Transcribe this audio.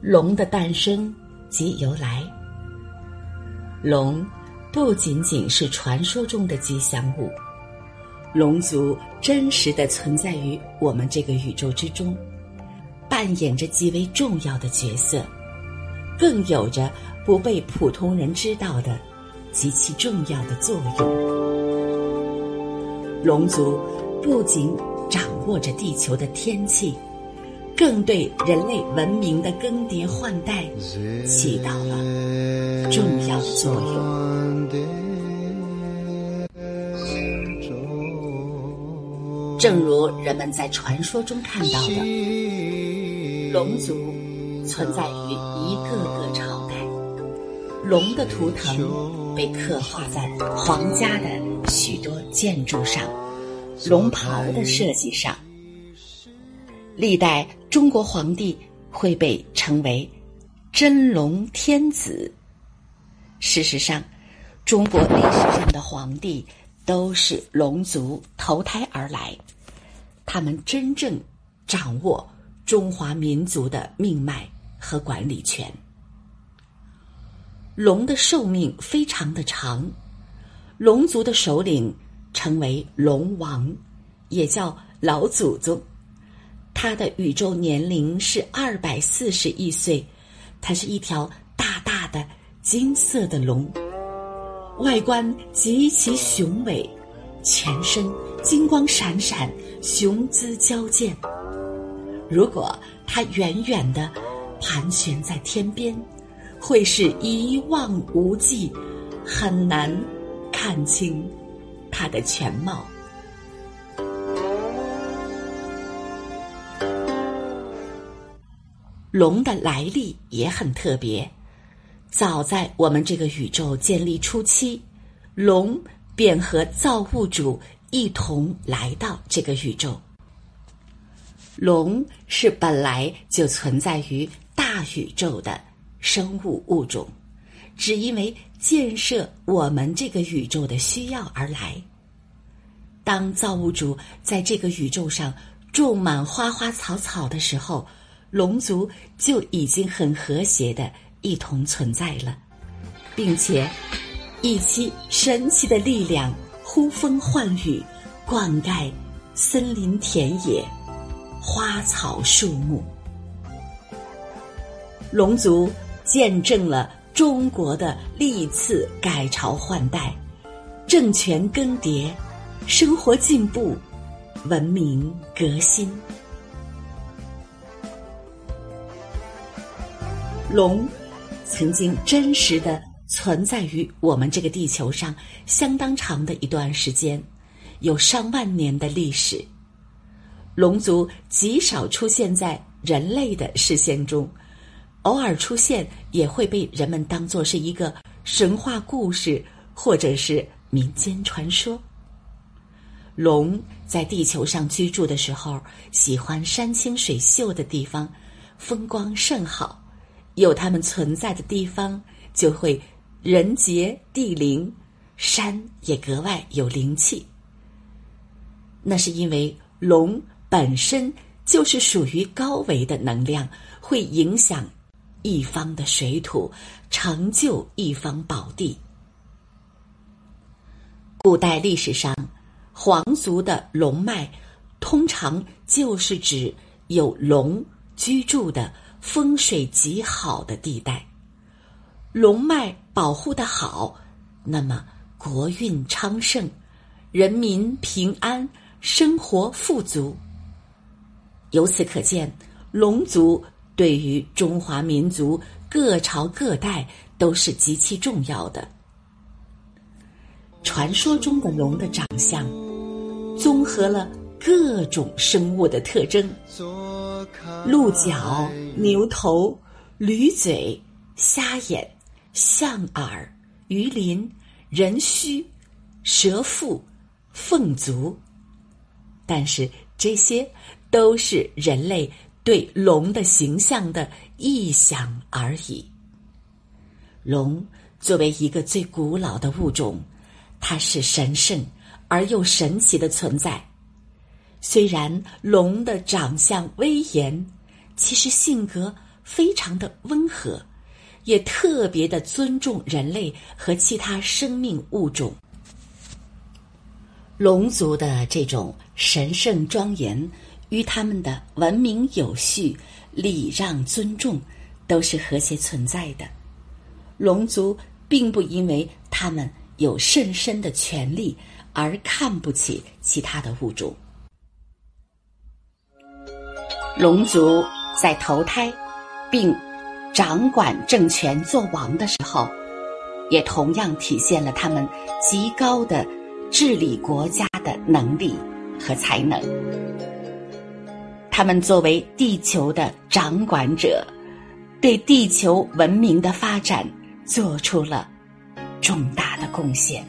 龙的诞生及由来。龙不仅仅是传说中的吉祥物，龙族真实的存在于我们这个宇宙之中，扮演着极为重要的角色，更有着不被普通人知道的极其重要的作用。龙族不仅掌握着地球的天气。更对人类文明的更迭换代起到了重要的作用。正如人们在传说中看到的，龙族存在于一个个朝代，龙的图腾被刻画在皇家的许多建筑上，龙袍的设计上。历代中国皇帝会被称为真龙天子。事实上，中国历史上的皇帝都是龙族投胎而来，他们真正掌握中华民族的命脉和管理权。龙的寿命非常的长，龙族的首领称为龙王，也叫老祖宗。它的宇宙年龄是二百四十亿岁，它是一条大大的金色的龙，外观极其雄伟，全身金光闪闪，雄姿矫健。如果它远远的盘旋在天边，会是一望无际，很难看清它的全貌。龙的来历也很特别，早在我们这个宇宙建立初期，龙便和造物主一同来到这个宇宙。龙是本来就存在于大宇宙的生物物种，只因为建设我们这个宇宙的需要而来。当造物主在这个宇宙上种满花花草草的时候。龙族就已经很和谐的一同存在了，并且以其神奇的力量呼风唤雨，灌溉森林田野、花草树木。龙族见证了中国的历次改朝换代、政权更迭、生活进步、文明革新。龙曾经真实的存在于我们这个地球上相当长的一段时间，有上万年的历史。龙族极少出现在人类的视线中，偶尔出现也会被人们当作是一个神话故事或者是民间传说。龙在地球上居住的时候，喜欢山清水秀的地方，风光甚好。有它们存在的地方，就会人杰地灵，山也格外有灵气。那是因为龙本身就是属于高维的能量，会影响一方的水土，成就一方宝地。古代历史上，皇族的龙脉通常就是指有龙居住的。风水极好的地带，龙脉保护的好，那么国运昌盛，人民平安，生活富足。由此可见，龙族对于中华民族各朝各代都是极其重要的。传说中的龙的长相，综合了各种生物的特征。鹿角、牛头、驴嘴、虾眼、象耳、鱼鳞、人须、蛇腹、凤足，但是这些都是人类对龙的形象的臆想而已。龙作为一个最古老的物种，它是神圣而又神奇的存在。虽然龙的长相威严，其实性格非常的温和，也特别的尊重人类和其他生命物种。龙族的这种神圣庄严与他们的文明有序、礼让尊重，都是和谐存在的。龙族并不因为他们有甚深的权利而看不起其他的物种。龙族在投胎并掌管政权做王的时候，也同样体现了他们极高的。治理国家的能力和才能，他们作为地球的掌管者，对地球文明的发展做出了重大的贡献。